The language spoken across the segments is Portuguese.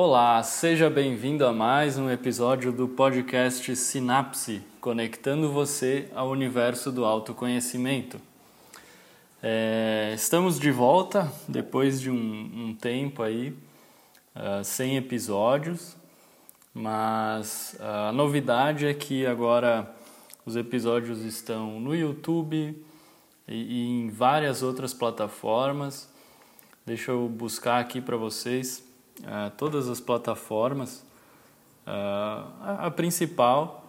Olá, seja bem-vindo a mais um episódio do podcast Sinapse, conectando você ao universo do autoconhecimento. É, estamos de volta depois de um, um tempo aí, uh, sem episódios, mas a novidade é que agora os episódios estão no YouTube e, e em várias outras plataformas. Deixa eu buscar aqui para vocês uh, todas as plataformas. Uh, a, a principal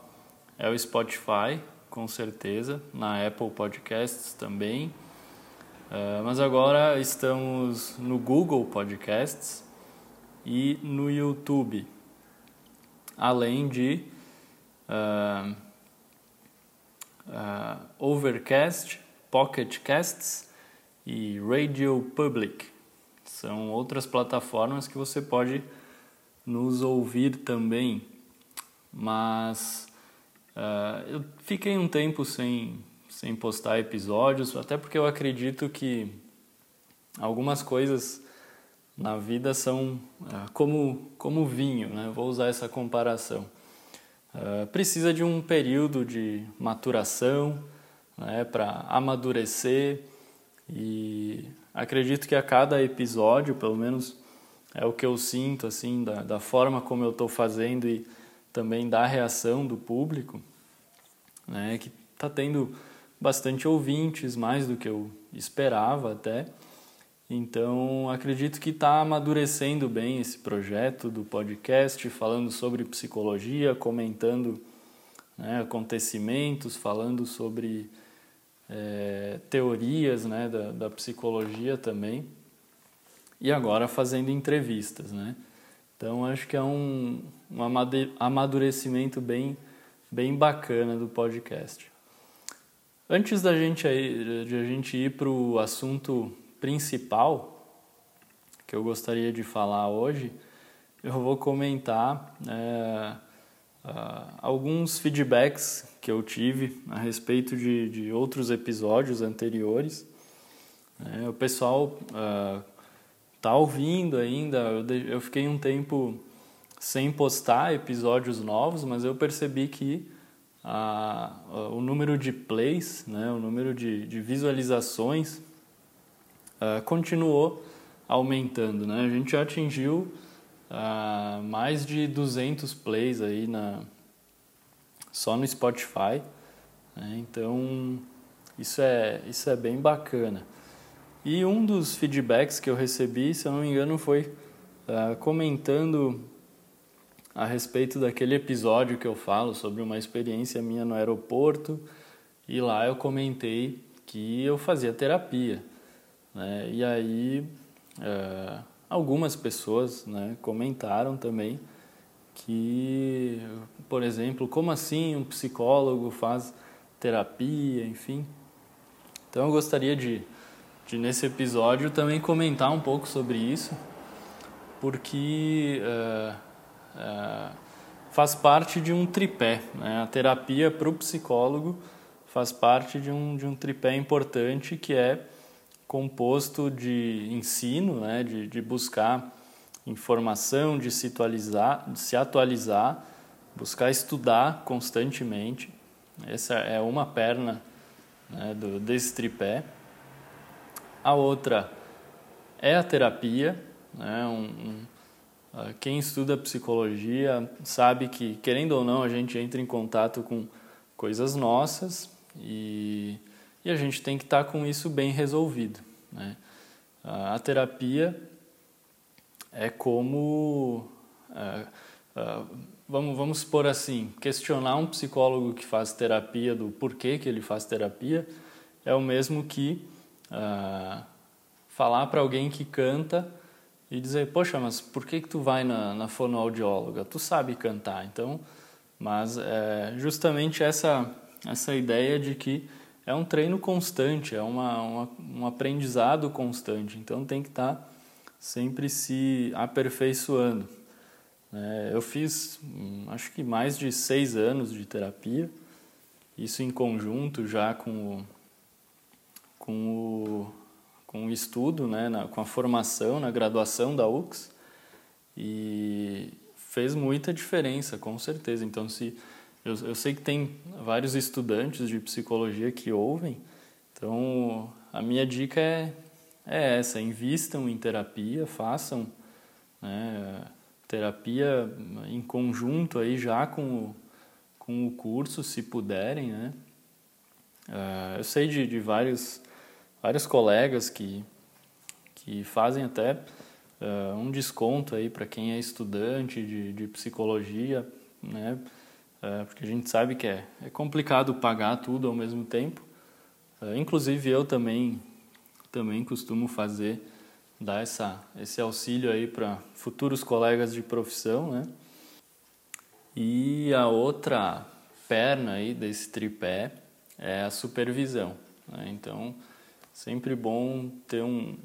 é o Spotify, com certeza, na Apple Podcasts também. Uh, mas agora estamos no Google Podcasts e no YouTube, além de uh, Overcast, Pocket Casts e Radio Public. São outras plataformas que você pode nos ouvir também. Mas uh, eu fiquei um tempo sem, sem postar episódios, até porque eu acredito que algumas coisas na vida são uh, como, como vinho, né? vou usar essa comparação. Uh, precisa de um período de maturação né, para amadurecer e acredito que a cada episódio, pelo menos é o que eu sinto assim da, da forma como eu estou fazendo e também da reação do público, né, que está tendo bastante ouvintes, mais do que eu esperava até. Então, acredito que está amadurecendo bem esse projeto do podcast, falando sobre psicologia, comentando né, acontecimentos, falando sobre é, teorias né, da, da, psicologia também, e agora fazendo entrevistas. Né? Então acho que é um, um amadurecimento bem, bem bacana do podcast. Antes da gente, aí, de a gente ir para o assunto principal que eu gostaria de falar hoje, eu vou comentar é, uh, alguns feedbacks que eu tive a respeito de, de outros episódios anteriores. É, o pessoal uh, ouvindo ainda, eu, de, eu fiquei um tempo sem postar episódios novos, mas eu percebi que a, a, o número de plays, né, o número de, de visualizações continuou aumentando. Né? A gente já atingiu uh, mais de 200 plays aí na, só no Spotify. Né? Então, isso é, isso é bem bacana. E um dos feedbacks que eu recebi, se eu não me engano, foi uh, comentando a respeito daquele episódio que eu falo sobre uma experiência minha no aeroporto. E lá eu comentei que eu fazia terapia. Né? E aí, uh, algumas pessoas né, comentaram também que, por exemplo, como assim um psicólogo faz terapia, enfim. Então eu gostaria de, de nesse episódio também comentar um pouco sobre isso, porque uh, uh, faz parte de um tripé. Né? A terapia para o psicólogo faz parte de um, de um tripé importante que é composto de ensino, né? de, de buscar informação, de se atualizar, de se atualizar, buscar estudar constantemente. Essa é uma perna né, do, desse tripé. A outra é a terapia. Né, um, um, ah, quem estuda psicologia sabe que, querendo ou não, a gente entra em contato com coisas nossas e, a gente tem que estar com isso bem resolvido. Né? A terapia é como. É, é, vamos, vamos por assim: questionar um psicólogo que faz terapia do porquê que ele faz terapia é o mesmo que é, falar para alguém que canta e dizer: Poxa, mas por que, que tu vai na, na fonoaudióloga? Tu sabe cantar, então. Mas é justamente essa, essa ideia de que é um treino constante, é uma, uma um aprendizado constante, então tem que estar. Tá sempre se aperfeiçoando. É, eu fiz, hum, acho que mais de seis anos de terapia, isso em conjunto já com o, com o, com o estudo, né, na, com a formação na graduação da UX. E fez muita diferença, com certeza. Então, se eu, eu sei que tem vários estudantes de psicologia que ouvem, então a minha dica é, é essa: invistam em terapia, façam né, terapia em conjunto aí já com o, com o curso, se puderem, né? Uh, eu sei de, de vários, vários colegas que, que fazem até uh, um desconto aí para quem é estudante de, de psicologia, né? Uh, porque a gente sabe que é, é complicado pagar tudo ao mesmo tempo. inclusive eu também também costumo fazer dar essa, esse auxílio aí para futuros colegas de profissão, né? E a outra perna aí desse tripé é a supervisão. Né? Então, sempre bom ter um,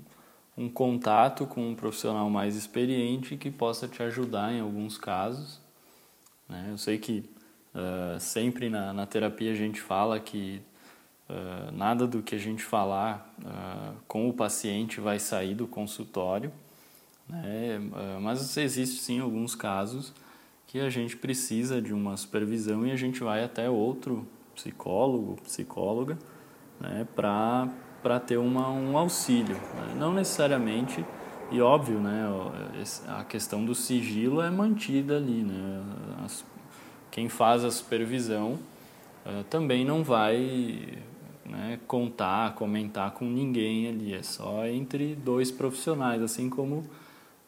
um contato com um profissional mais experiente que possa te ajudar em alguns casos. Né? Eu sei que uh, sempre na, na terapia a gente fala que uh, nada do que a gente falar uh, com o paciente vai sair do consultório, né? mas existe sim alguns casos que a gente precisa de uma supervisão e a gente vai até outro psicólogo, psicóloga, né, para ter uma, um auxílio. Né? Não necessariamente, e óbvio, né, a questão do sigilo é mantida ali. Né? As, quem faz a supervisão uh, também não vai né, contar, comentar com ninguém ali, é só entre dois profissionais, assim como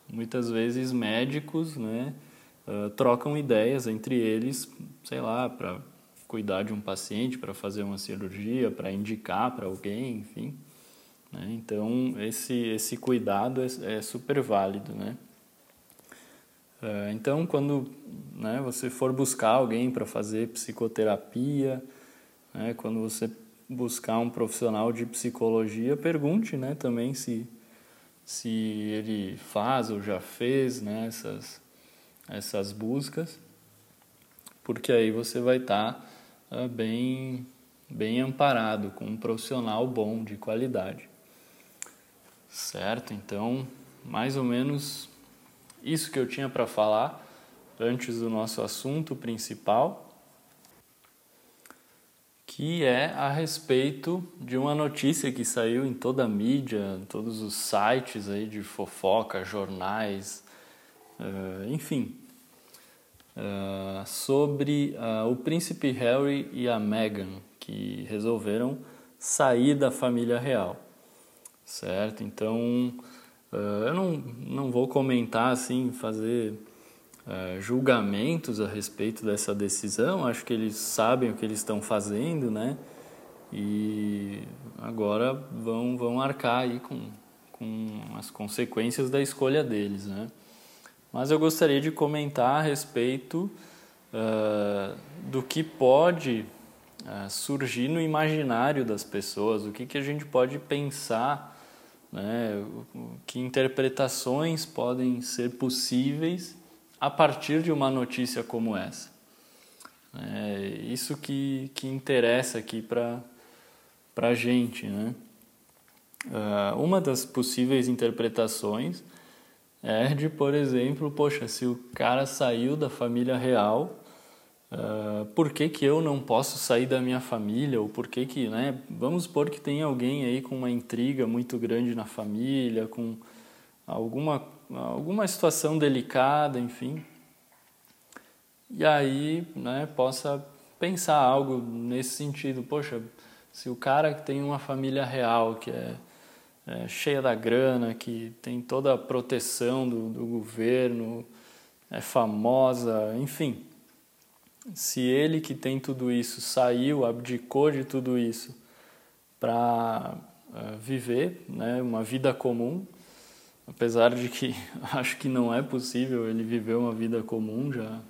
muitas vezes médicos né, uh, trocam ideias entre eles, sei lá, para cuidar de um paciente, para fazer uma cirurgia, para indicar para alguém, enfim. Né? Então, esse, esse cuidado é, é super válido, né? Uh, então, quando né, você for buscar alguém para fazer psicoterapia, né, quando você buscar um profissional de psicologia, pergunte né, também se, se ele faz ou já fez né, essas, essas buscas, porque aí você vai estar tá é, bem, bem amparado, com um profissional bom, de qualidade. Certo? Então, mais ou menos isso que eu tinha para falar antes do nosso assunto principal, que é a respeito de uma notícia que saiu em toda a mídia, todos os sites aí de fofoca, jornais, uh, enfim, uh, sobre uh, o príncipe Harry e a Meghan, que resolveram sair da família real, certo? Então, uh, eu não, não vou comentar assim, fazer julgamentos a respeito dessa decisão, acho que eles sabem o que eles estão fazendo, né? E agora vão, vão arcar aí com, com as consequências da escolha deles, né? mas eu gostaria de comentar a respeito uh, do que pode uh, surgir no imaginário das pessoas, o que, que a gente pode pensar, né, que interpretações podem ser possíveis a partir de uma notícia como essa. É isso que, que interessa aqui para a gente. Né? Uh, uma das possíveis interpretações é de, por exemplo, poxa, se o cara saiu da família real, uh, por que, que eu não posso sair da minha família? Ou por que que, né? Vamos supor que tem alguém aí com uma intriga muito grande na família, com alguma, alguma situação delicada, enfim. E aí, né, possa pensar algo nesse sentido. Poxa, se o cara que tem uma família real, que é é, cheia da grana, que tem toda a proteção do, do governo, é famosa, enfim. Se ele que tem tudo isso saiu, abdicou de tudo isso para uh, é, viver né, uma vida comum, apesar de que acho que não é possível ele viver uma vida comum, já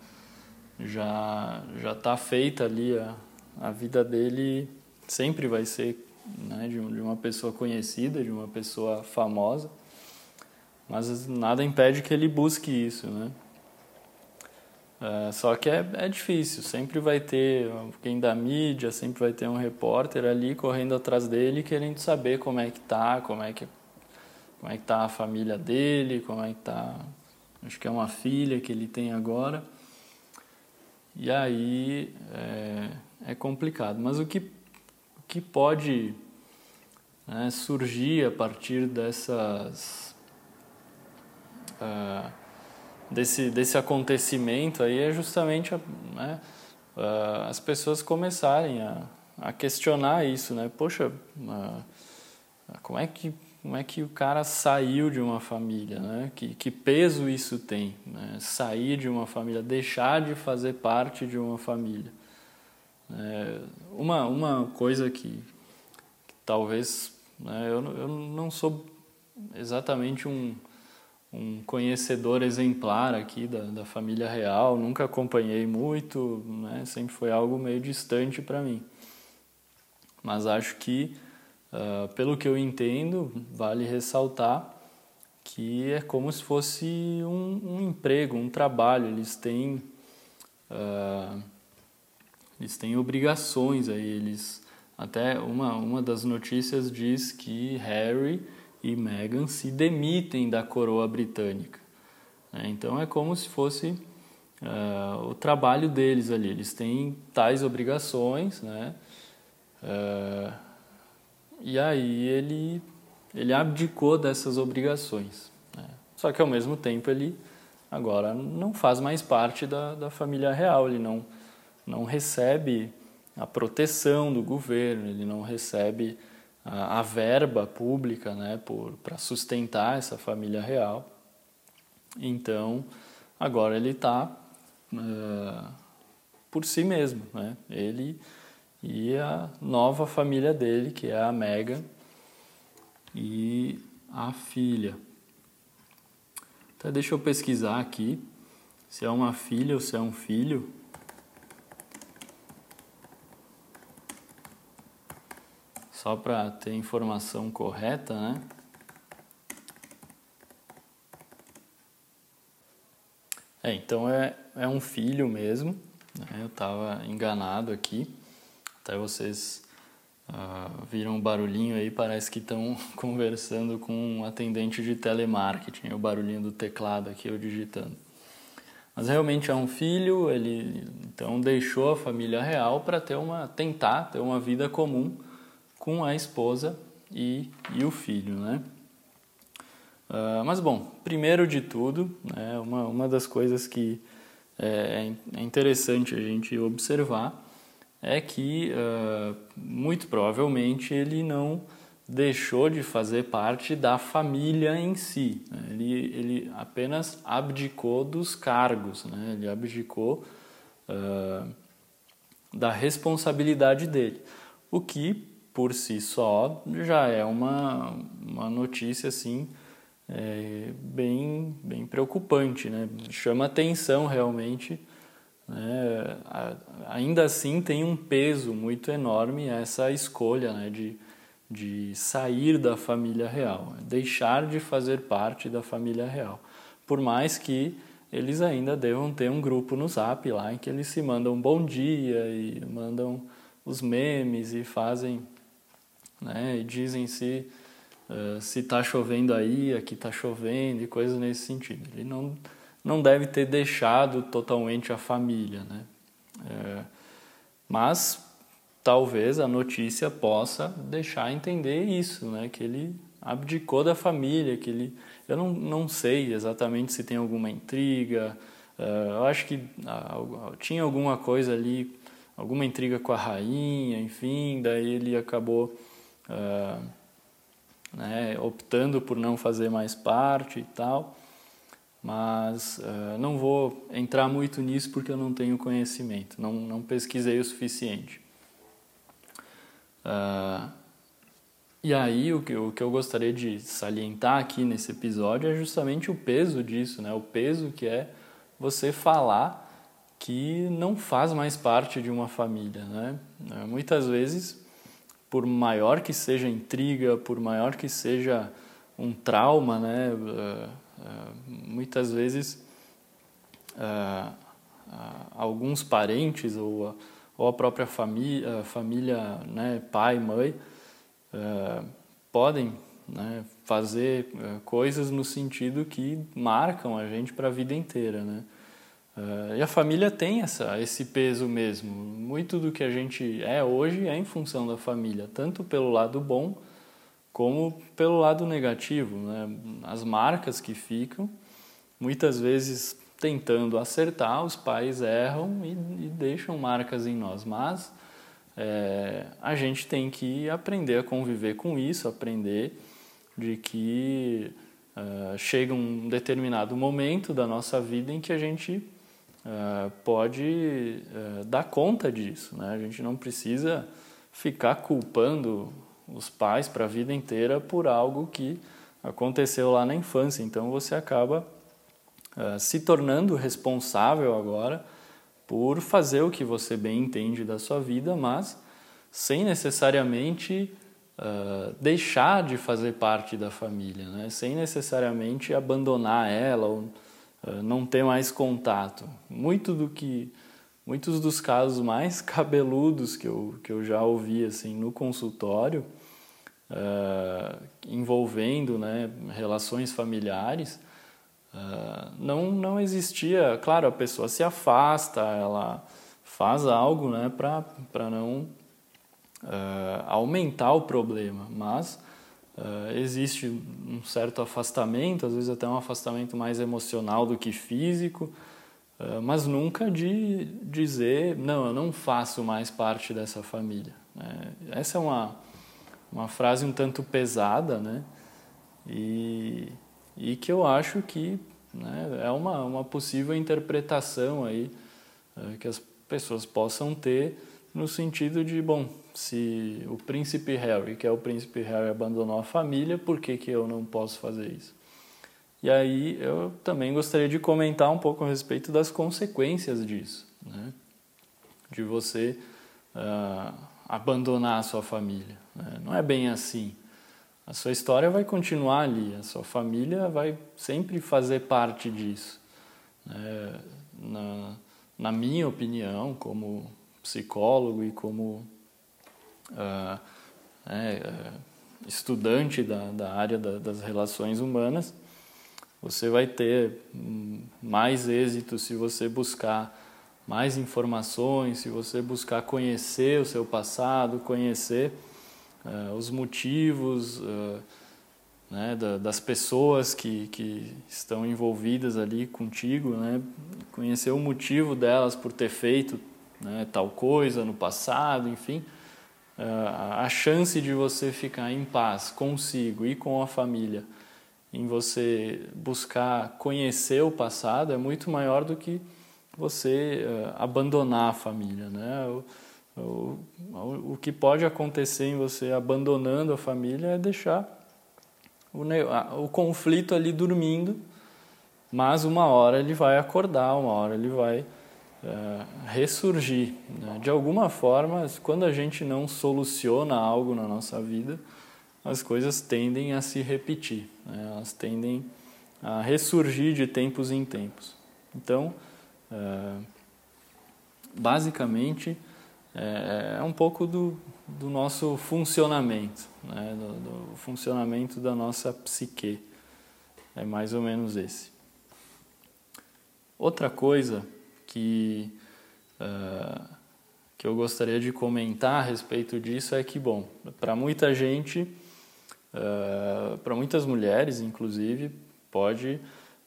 já já está feita ali a, a vida dele sempre vai ser né, de, uma pessoa conhecida, de uma pessoa famosa, mas nada impede que ele busque isso, né? É, só que é, é difícil, sempre vai ter alguém da mídia, sempre vai ter um repórter ali correndo atrás dele, querendo saber como é que tá, como é que como é que tá a família dele, como é que tá acho que é uma filha que ele tem agora. E aí é, é complicado. Mas o que, o que pode né, surgir a partir dessas. Uh, desse, desse acontecimento aí é justamente né, uh, as pessoas começarem a, a questionar isso, né? Poxa, uh, como é que como é que o cara saiu de uma família, né? Que, que peso isso tem, né? Sair de uma família, deixar de fazer parte de uma família. É, uma uma coisa que, que talvez né, eu, eu não sou exatamente um um conhecedor exemplar aqui da, da família real, nunca acompanhei muito, né? sempre foi algo meio distante para mim. Mas acho que, uh, pelo que eu entendo, vale ressaltar que é como se fosse um, um emprego, um trabalho. Eles têm, uh, eles têm obrigações aí. Eles, até uma, uma das notícias diz que Harry e Meghan se demitem da coroa britânica. Né? Então é como se fosse uh, o trabalho deles ali. Eles têm tais obrigações, né? Uh, e aí ele ele abdicou dessas obrigações. Né? Só que ao mesmo tempo ele agora não faz mais parte da, da família real. Ele não não recebe a proteção do governo. Ele não recebe a, verba pública né, para sustentar essa família real. Então, agora ele está uh, é, por si mesmo. Né? Ele e a nova família dele, que é a Megan e a filha. Então, deixa eu pesquisar aqui se é uma filha ou se é um filho. Só para ter informação correta, né? É, então é, é um filho mesmo, né? eu estava enganado aqui, até vocês uh, viram um barulhinho aí, parece que estão conversando com um atendente de telemarketing, o barulhinho do teclado aqui eu digitando. Mas realmente é um filho, ele então deixou a família real para ter uma tentar ter uma vida comum com a esposa e, e o filho, né? Uh, mas bom, primeiro de tudo, né, uma, uma das coisas que é, é interessante a gente observar é que uh, muito provavelmente ele não deixou de fazer parte da família em si. Né? Ele, ele apenas abdicou dos cargos, né? ele abdicou uh, da responsabilidade dele. O que por si só já é uma, uma notícia assim é, bem, bem preocupante, né? chama atenção realmente. Né? Ainda assim tem um peso muito enorme essa escolha né? de, de sair da família real, deixar de fazer parte da família real. Por mais que eles ainda devam ter um grupo no Zap lá em que eles se mandam bom dia e mandam os memes e fazem né? E dizem se uh, se está chovendo aí, aqui está chovendo e coisas nesse sentido. Ele não não deve ter deixado totalmente a família, né? É, mas talvez a notícia possa deixar entender isso, né? Que ele abdicou da família, que ele eu não, não sei exatamente se tem alguma intriga. Uh, eu acho que uh, tinha alguma coisa ali, alguma intriga com a rainha, enfim. Daí ele acabou uh, né, optando por não fazer mais parte e tal, mas uh, não vou entrar muito nisso porque eu não tenho conhecimento, não, não pesquisei o suficiente. Uh, e aí o que, o que eu gostaria de salientar aqui nesse episódio é justamente o peso disso, né? o peso que é você falar que não faz mais parte de uma família. Né? Muitas vezes por maior que seja a intriga, por maior que seja um trauma, né, uh, uh, muitas vezes uh, alguns parentes ou a, ou a própria família, família né, pai, mãe, podem né? fazer coisas no sentido que marcam a gente para a vida inteira. Né? Uh, e a família tem essa, esse peso mesmo. Muito do que a gente é hoje é em função da família, tanto pelo lado bom como pelo lado negativo. Né? As marcas que ficam, muitas vezes tentando acertar, os pais erram e, e deixam marcas em nós. Mas é, a gente tem que aprender a conviver com isso, aprender de que uh, chega um determinado momento da nossa vida em que a gente uh, pode uh, dar conta disso. Né? A gente não precisa ficar culpando os pais para a vida inteira por algo que aconteceu lá na infância. Então você acaba se tornando responsável agora por fazer o que você bem entende da sua vida, mas sem necessariamente uh, deixar de fazer parte da família, né? sem necessariamente abandonar ela ou uh, não ter mais contato. Muito do que muitos dos casos mais cabeludos que eu, que eu já ouvi assim no consultório uh, envolvendo né, relações familiares Uh, não, não existia, claro, a pessoa se afasta, ela faz algo né, para não uh, aumentar o problema, mas uh, existe um certo afastamento, às vezes até um afastamento mais emocional do que físico, mas nunca de dizer, não, eu não faço mais parte dessa família. Né? Essa é uma, uma frase um tanto pesada, né? E e que eu acho que né, é uma, uma possível interpretação aí é, que as pessoas possam ter no sentido de, bom, se o príncipe Harry, que é o príncipe Harry, abandonou a família, por que, que eu não posso fazer isso? E aí eu também gostaria de comentar um pouco a respeito das consequências disso, né? de você uh, abandonar a sua família. Né? Não é bem assim. A sua história vai continuar ali, a sua família vai sempre fazer parte disso. É, na, na, minha opinião, como psicólogo e como uh, estudante da, da área da, das relações humanas, você vai ter mais êxito se você buscar mais informações, se você buscar conhecer o seu passado, conhecer uh, os motivos uh, né, da, das pessoas que, que estão envolvidas ali contigo, né, conhecer o motivo delas por ter feito né, tal coisa no passado, enfim. Uh, a chance de você ficar em paz consigo e com a família, em você buscar conhecer o passado, é muito maior do que você abandonar a família. Né? O, o que pode acontecer em você abandonando a família é deixar o, o conflito ali dormindo, mas uma hora ele vai acordar, uma hora ele vai ressurgir. Né? De alguma forma, quando a gente não soluciona algo na nossa vida, as coisas tendem a se repetir, né? elas tendem a ressurgir de tempos em tempos. Então, é, basicamente, é, é um pouco do, do nosso funcionamento, né? do, do, funcionamento da nossa psique. É mais ou menos esse. Outra coisa que, uh, que eu gostaria de comentar a respeito disso é que, bom, para muita gente, uh, para muitas mulheres, inclusive, pode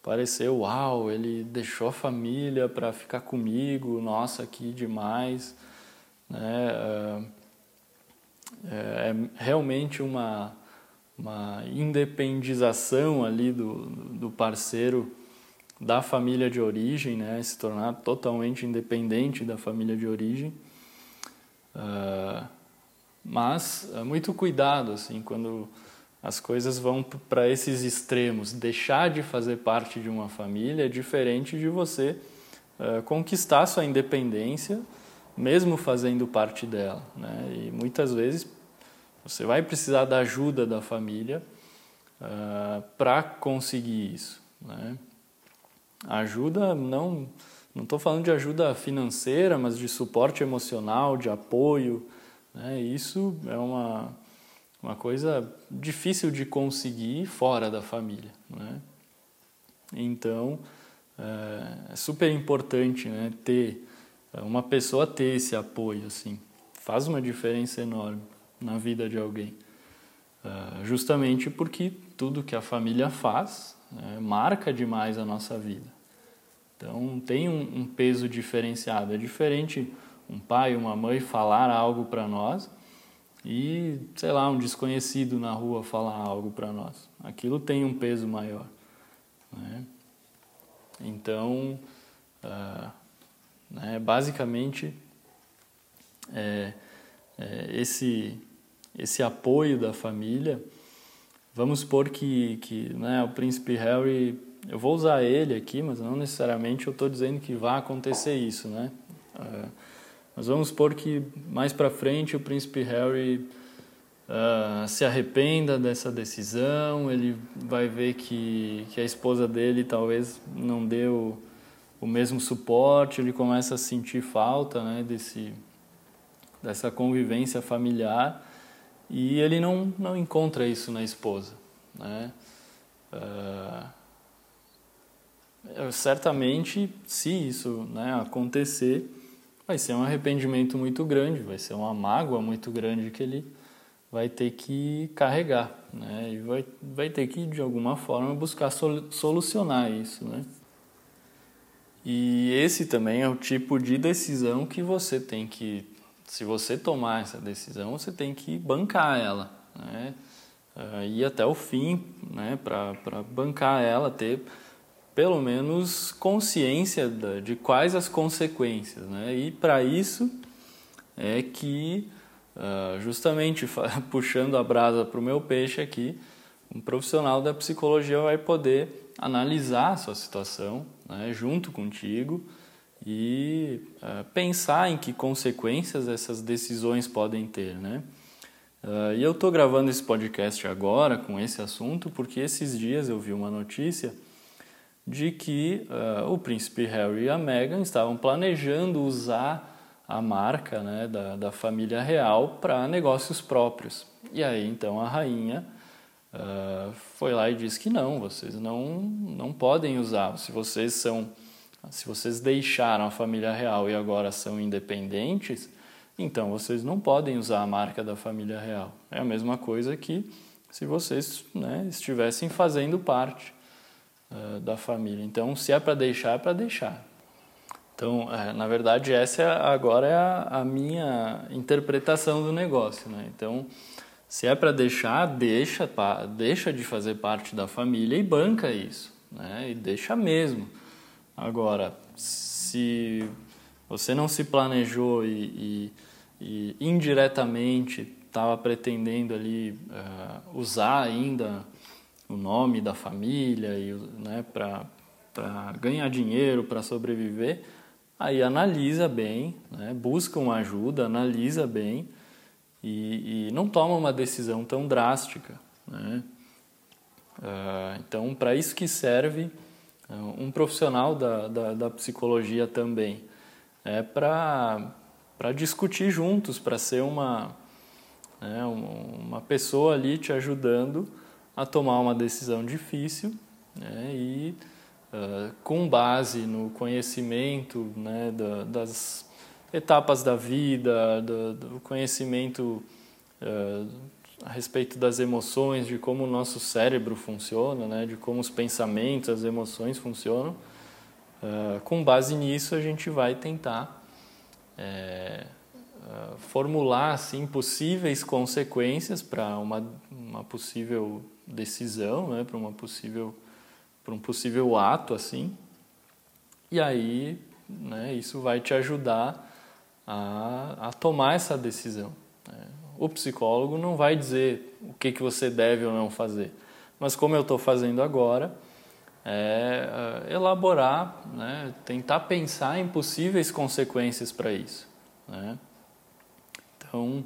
parecer, uau, ele deixou a família para ficar comigo, nossa, que demais né, é, é, é realmente uma, uma independização ali do, do parceiro da família de origem, né, se tornar totalmente independente da família de origem. Uh, mas é muito cuidado assim quando as coisas vão para esses extremos. Deixar de fazer parte de uma família é diferente de você uh, conquistar sua independência mesmo fazendo parte dela. Né? E muitas vezes você vai precisar da ajuda da família uh, ah, para conseguir isso. Né? Ajuda não não estou falando de ajuda financeira, mas de suporte emocional, de apoio. Né? Isso é uma uma coisa difícil de conseguir fora da família. Né? Então, é super importante né, ter uma pessoa ter esse apoio assim faz uma diferença enorme na vida de alguém uh, justamente porque tudo que a família faz né, marca demais a nossa vida. Então tem um, um, peso diferenciado. É diferente um pai uma mãe falar algo para nós e sei lá um desconhecido na rua falar algo para nós. Aquilo tem um peso maior né? Então, uh, né, basicamente, é, é, esse, esse apoio da família, vamos supor que, que né, o príncipe Harry, eu vou usar ele aqui, mas não necessariamente eu estou dizendo que vai acontecer isso, né? Uh, mas vamos supor que mais para frente o príncipe Harry uh, se arrependa dessa decisão, ele vai ver que, que a esposa dele talvez não deu o mesmo suporte, ele começa a sentir falta né, desse, dessa convivência familiar e ele não, não encontra isso na esposa. Né? Uh, certamente, se isso né, acontecer, vai ser um arrependimento muito grande, vai ser uma mágoa muito grande que ele vai ter que carregar, né? E vai, vai ter que, de alguma forma, buscar solucionar isso, né? E esse também é o tipo de decisão que você tem que, se você tomar essa decisão, você tem que bancar ela, né? Uh, ir até o fim, né? Para bancar ela, ter pelo menos consciência de quais as consequências, né? E para isso é que Uh, justamente puxando a brasa para o meu peixe aqui, um profissional da psicologia vai poder analisar a sua situação né, junto contigo e uh, pensar em que consequências essas decisões podem ter, né? Uh, e eu estou gravando esse podcast agora com esse assunto porque esses dias eu vi uma notícia de que o príncipe Harry e a Meghan estavam planejando usar a marca né, da, da família real para negócios próprios. E aí então a rainha uh, foi lá e disse que não, vocês não, não podem usar. Se vocês são, se vocês deixaram a família real e agora são independentes, então vocês não podem usar a marca da família real. É a mesma coisa que se vocês né, estivessem fazendo parte uh, da família. Então, se é para deixar, é para deixar. Então, é, na verdade, essa é, agora é a, a, minha interpretação do negócio. Né? Então, se é para deixar, deixa, deixa de fazer parte da família e banca isso. Né? E deixa mesmo. Agora, se você não se planejou e, e, e indiretamente estava pretendendo ali uh, usar ainda o nome da família e né, para ganhar dinheiro, para sobreviver, Aí analisa bem, né? busca uma ajuda, analisa bem e, e não toma uma decisão tão drástica. Né? Uh, então, para isso que serve um profissional da, da, da, psicologia também. É para discutir juntos, para ser uma, né, uma pessoa ali te ajudando a tomar uma decisão difícil né, e uh, com base no conhecimento né, da, das etapas da vida, do, do conhecimento uh, a respeito das emoções, de como o nosso cérebro funciona, né, de como os pensamentos, as emoções funcionam. Uh, com base nisso, a gente vai tentar é, uh, formular assim, possíveis consequências para uma, uma possível decisão, né, para uma possível para um possível ato assim. E aí, né, isso vai te ajudar a, a tomar essa decisão. Né? O psicólogo não vai dizer o que, que você deve ou não fazer, mas como eu estou fazendo agora, é, é elaborar, né, tentar pensar em possíveis consequências para isso. Né? Então,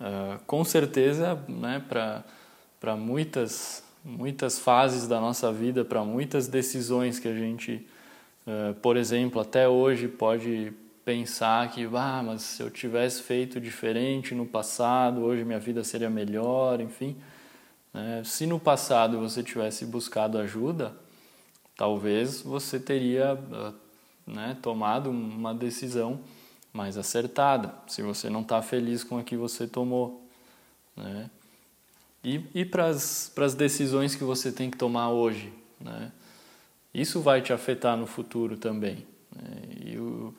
uh, com certeza, né, para muitas muitas fases da nossa vida, para muitas decisões que a gente, uh, por exemplo, até hoje pode pensar que, ah, mas se eu tivesse feito diferente no passado, hoje minha vida seria melhor, enfim. Né? Se no passado você tivesse buscado ajuda, talvez você teria ah, né, tomado uma decisão mais acertada, se você não está feliz com a que você tomou. Né? E, e para as decisões que você tem que tomar hoje. Né? Isso vai te afetar no futuro também. Né? E o,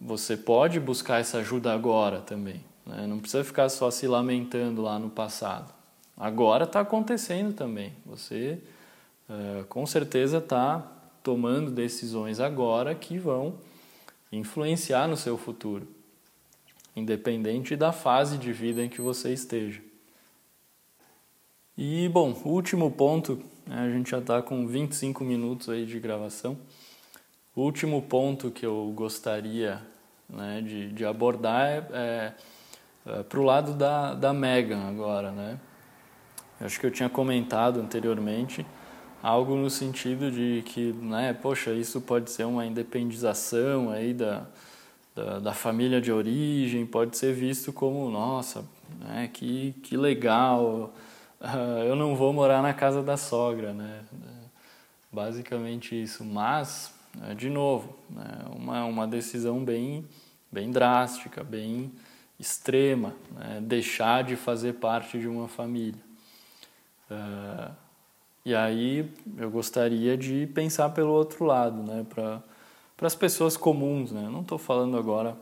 você pode buscar essa ajuda agora também. Né? Não precisa ficar só se lamentando lá no passado. Agora está acontecendo também. Você uh, com certeza está tomando decisões agora que vão influenciar no seu futuro, independente da fase de vida em que você esteja. E, bom, último ponto, né, a gente já está com 25 minutos aí de gravação. O último ponto que eu gostaria né, de, de abordar é, é, é para o lado da, da Megan agora, né? acho que eu tinha comentado anteriormente algo no sentido de que, né, poxa, isso pode ser uma independização aí da, da, da família de origem, pode ser visto como, nossa, né, que, que legal, uh, eu não vou morar na casa da sogra, né, basicamente isso, mas, de novo, né, uma, uma decisão bem, bem drástica, bem extrema, né, deixar de fazer parte de uma família. Uh, e aí eu gostaria de pensar pelo outro lado, né, para as pessoas comuns, né? Não estou falando agora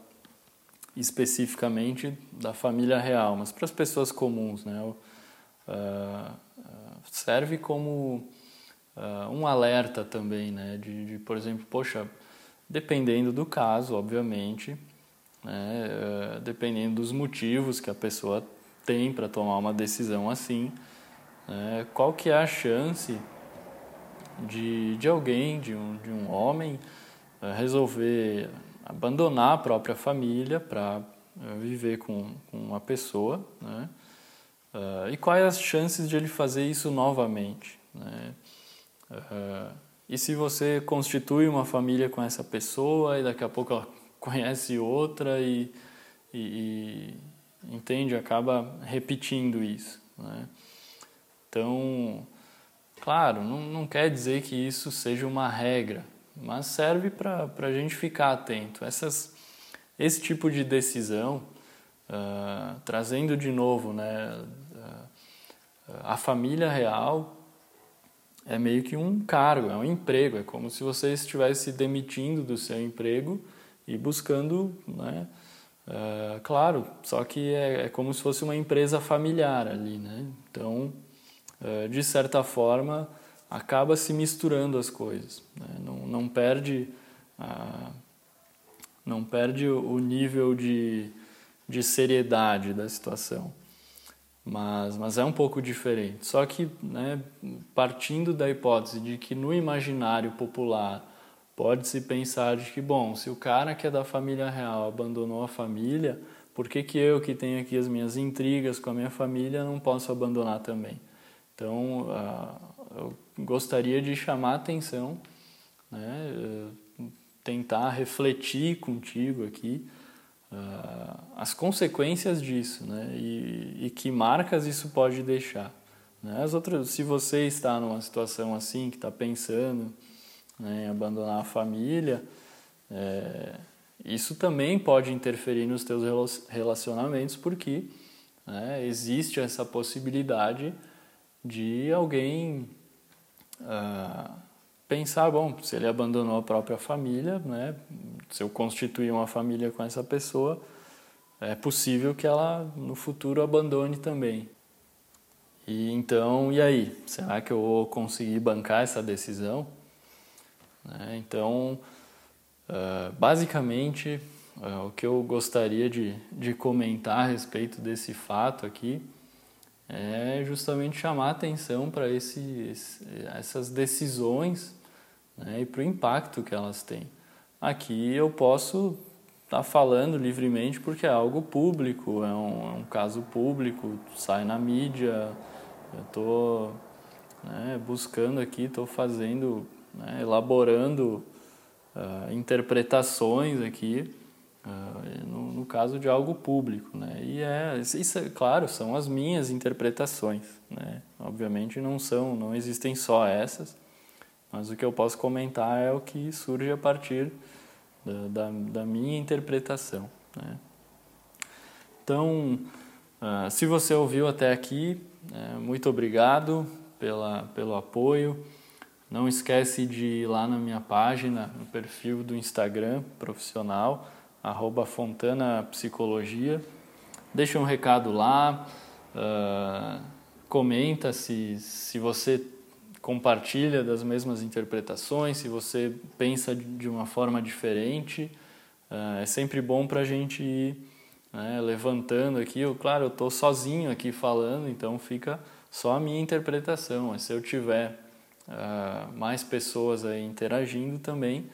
especificamente da família real, mas para as pessoas comuns, né? Uh, serve como uh, um alerta também, né? De, de, por exemplo, poxa, dependendo do caso, obviamente, né? dependendo dos motivos que a pessoa tem para tomar uma decisão assim, é, qual que é a chance de, de alguém, de um, de um homem, é, resolver abandonar a própria família para viver com, com uma pessoa, né? Uh, e quais as chances de ele fazer isso novamente? Né? E se você constitui uma família com essa pessoa e daqui a pouco ela conhece outra e, e, e entende, acaba repetindo isso. Né? Então, claro, não, não quer dizer que isso seja uma regra, mas serve para a gente ficar atento. Essas, esse tipo de decisão, uh, trazendo de novo né, uh, a família real, é meio que um cargo, é um emprego, é como se você estivesse se demitindo do seu emprego e buscando, né, uh, claro, só que é, é como se fosse uma empresa familiar ali, né? Então eh, de certa forma, acaba se misturando as coisas. Né? Não, não perde, a, não perde o nível de, de seriedade da situação. Mas, mas é um pouco diferente. Só que, né, partindo da hipótese de que no imaginário popular pode-se pensar de que, bom, se o cara que é da família real abandonou a família, por que, que eu, que tenho aqui as minhas intrigas com a minha família, não posso abandonar também? Então, eu gostaria de chamar a atenção, né, tentar refletir contigo aqui as consequências disso né, e, e que marcas isso pode deixar. Né? As outras, se você está numa situação assim, que está pensando né, em abandonar a família, é, isso também pode interferir nos teus relacionamentos, porque né, existe essa possibilidade de alguém uh, pensar, bom, se ele abandonou a própria família, né, se eu constituir uma família com essa pessoa, é possível que ela no futuro abandone também. E então, e aí? Será que eu vou conseguir bancar essa decisão? Né, então, basicamente, o que eu gostaria de, de comentar a respeito desse fato aqui é justamente chamar atenção para essas decisões né, e para o impacto que elas têm. Aqui eu posso estar tá falando livremente porque é algo público, é um, é um caso público, sai na mídia, eu estou né, buscando aqui, estou fazendo, né, elaborando uh, interpretações aqui, uh, no, no, caso de algo público. Né? E é, isso, é, claro, são as minhas interpretações. Né? Obviamente não são, não existem só essas, mas o que eu posso comentar é o que surge a partir da, da, da minha interpretação. Né? Então, uh, se você ouviu até aqui, uh, muito obrigado pela, pelo apoio. Não esquece de ir lá na minha página, no perfil do Instagram profissional, arroba Fontana Psicologia. Deixa um recado lá, uh, comenta se, se você compartilha das mesmas interpretações, se você pensa de uma forma diferente. Uh, é sempre bom para a gente ir né, levantando aqui. Eu, claro, eu estou sozinho aqui falando, então fica só a minha interpretação. Mas se eu tiver uh, mais pessoas aí interagindo também,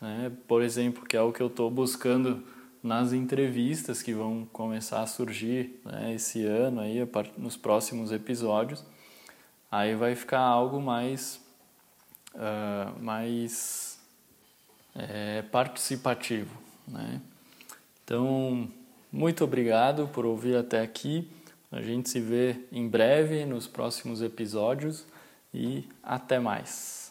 né, por exemplo, que é o que eu estou buscando nas entrevistas que vão começar a surgir né, esse ano aí nos próximos episódios aí vai ficar algo mais uh, mais é, participativo né? então muito obrigado por ouvir até aqui a gente se vê em breve nos próximos episódios e até mais